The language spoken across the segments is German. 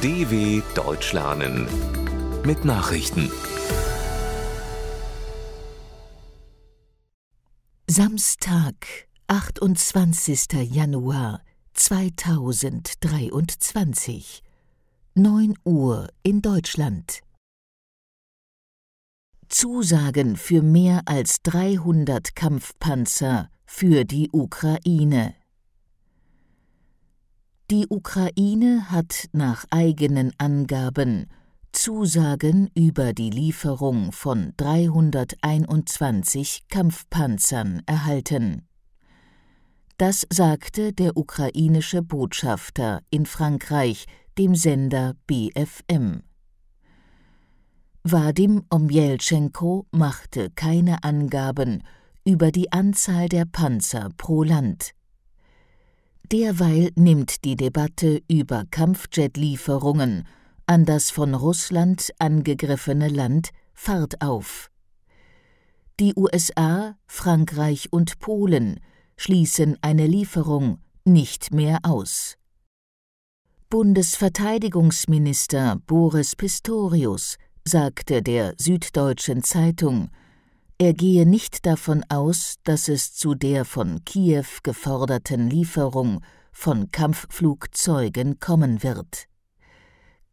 DW Deutsch lernen mit Nachrichten. Samstag, 28. Januar 2023, 9 Uhr in Deutschland. Zusagen für mehr als 300 Kampfpanzer für die Ukraine. Die Ukraine hat nach eigenen Angaben Zusagen über die Lieferung von 321 Kampfpanzern erhalten. Das sagte der ukrainische Botschafter in Frankreich dem Sender BFM. Wadim Omjeltschenko machte keine Angaben über die Anzahl der Panzer pro Land. Derweil nimmt die Debatte über Kampfjet-Lieferungen an das von Russland angegriffene Land Fahrt auf. Die USA, Frankreich und Polen schließen eine Lieferung nicht mehr aus. Bundesverteidigungsminister Boris Pistorius sagte der Süddeutschen Zeitung, er gehe nicht davon aus, dass es zu der von Kiew geforderten Lieferung von Kampfflugzeugen kommen wird.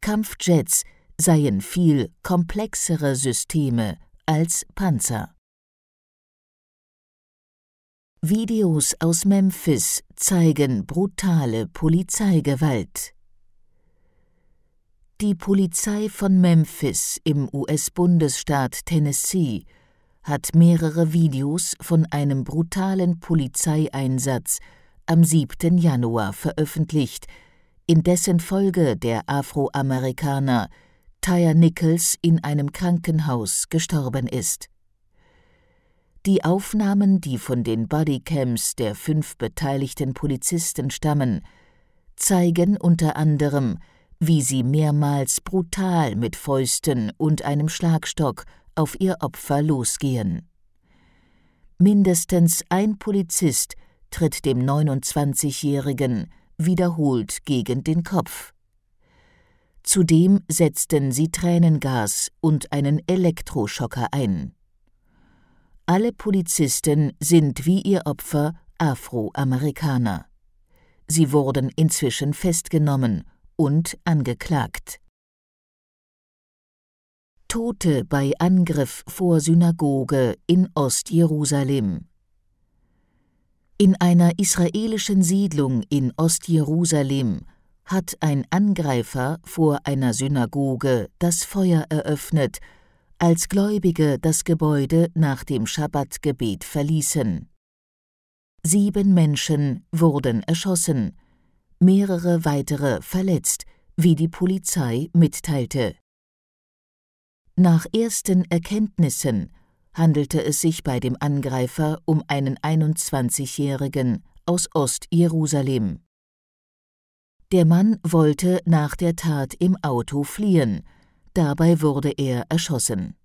Kampfjets seien viel komplexere Systeme als Panzer. Videos aus Memphis zeigen brutale Polizeigewalt. Die Polizei von Memphis im US-Bundesstaat Tennessee hat mehrere Videos von einem brutalen Polizeieinsatz am 7. Januar veröffentlicht, in dessen Folge der Afroamerikaner Tyre Nichols in einem Krankenhaus gestorben ist. Die Aufnahmen, die von den Bodycams der fünf beteiligten Polizisten stammen, zeigen unter anderem, wie sie mehrmals brutal mit Fäusten und einem Schlagstock auf ihr Opfer losgehen. Mindestens ein Polizist tritt dem 29-Jährigen wiederholt gegen den Kopf. Zudem setzten sie Tränengas und einen Elektroschocker ein. Alle Polizisten sind wie ihr Opfer Afroamerikaner. Sie wurden inzwischen festgenommen und angeklagt. Tote bei Angriff vor Synagoge in Ostjerusalem. In einer israelischen Siedlung in Ostjerusalem hat ein Angreifer vor einer Synagoge das Feuer eröffnet, als Gläubige das Gebäude nach dem Schabbatgebet verließen. Sieben Menschen wurden erschossen, mehrere weitere verletzt, wie die Polizei mitteilte. Nach ersten Erkenntnissen handelte es sich bei dem Angreifer um einen 21-Jährigen aus Ostjerusalem. Der Mann wollte nach der Tat im Auto fliehen, dabei wurde er erschossen.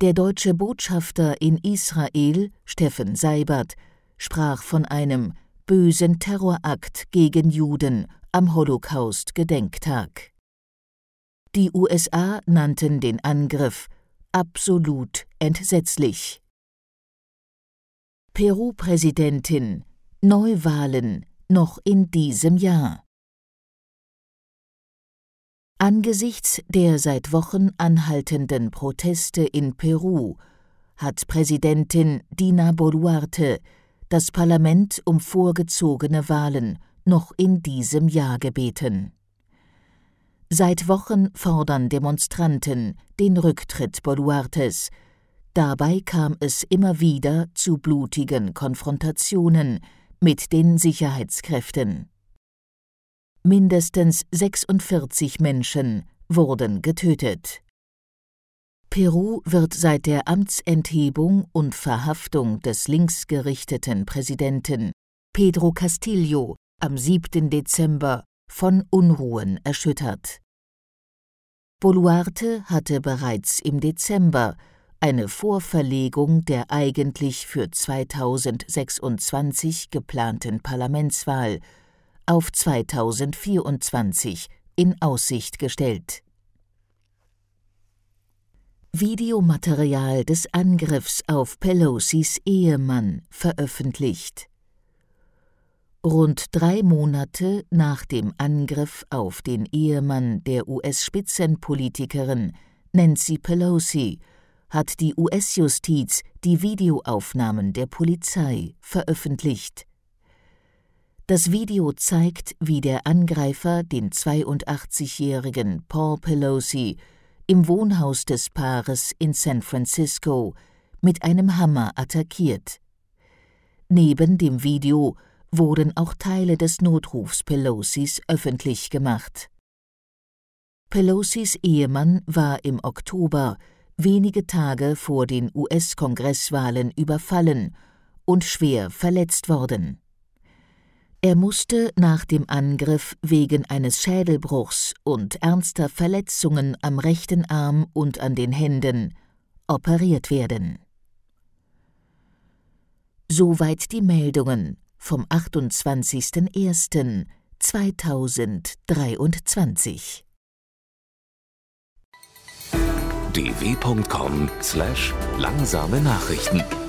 Der deutsche Botschafter in Israel, Steffen Seibert, sprach von einem bösen Terrorakt gegen Juden am Holocaust-Gedenktag. Die USA nannten den Angriff absolut entsetzlich. Peru-Präsidentin Neuwahlen noch in diesem Jahr. Angesichts der seit Wochen anhaltenden Proteste in Peru hat Präsidentin Dina Boluarte das Parlament um vorgezogene Wahlen noch in diesem Jahr gebeten. Seit Wochen fordern Demonstranten den Rücktritt Boluartes. Dabei kam es immer wieder zu blutigen Konfrontationen mit den Sicherheitskräften. Mindestens 46 Menschen wurden getötet. Peru wird seit der Amtsenthebung und Verhaftung des linksgerichteten Präsidenten Pedro Castillo am 7. Dezember von Unruhen erschüttert. Boluarte hatte bereits im Dezember eine Vorverlegung der eigentlich für 2026 geplanten Parlamentswahl auf 2024 in Aussicht gestellt. Videomaterial des Angriffs auf Pelosis Ehemann veröffentlicht. Rund drei Monate nach dem Angriff auf den Ehemann der US-Spitzenpolitikerin Nancy Pelosi hat die US-Justiz die Videoaufnahmen der Polizei veröffentlicht. Das Video zeigt, wie der Angreifer den 82-jährigen Paul Pelosi im Wohnhaus des Paares in San Francisco mit einem Hammer attackiert. Neben dem Video wurden auch Teile des Notrufs Pelosis öffentlich gemacht. Pelosis Ehemann war im Oktober, wenige Tage vor den US-Kongresswahlen, überfallen und schwer verletzt worden. Er musste nach dem Angriff wegen eines Schädelbruchs und ernster Verletzungen am rechten Arm und an den Händen operiert werden. Soweit die Meldungen vom 28.01.2023. dw.com/langsame Nachrichten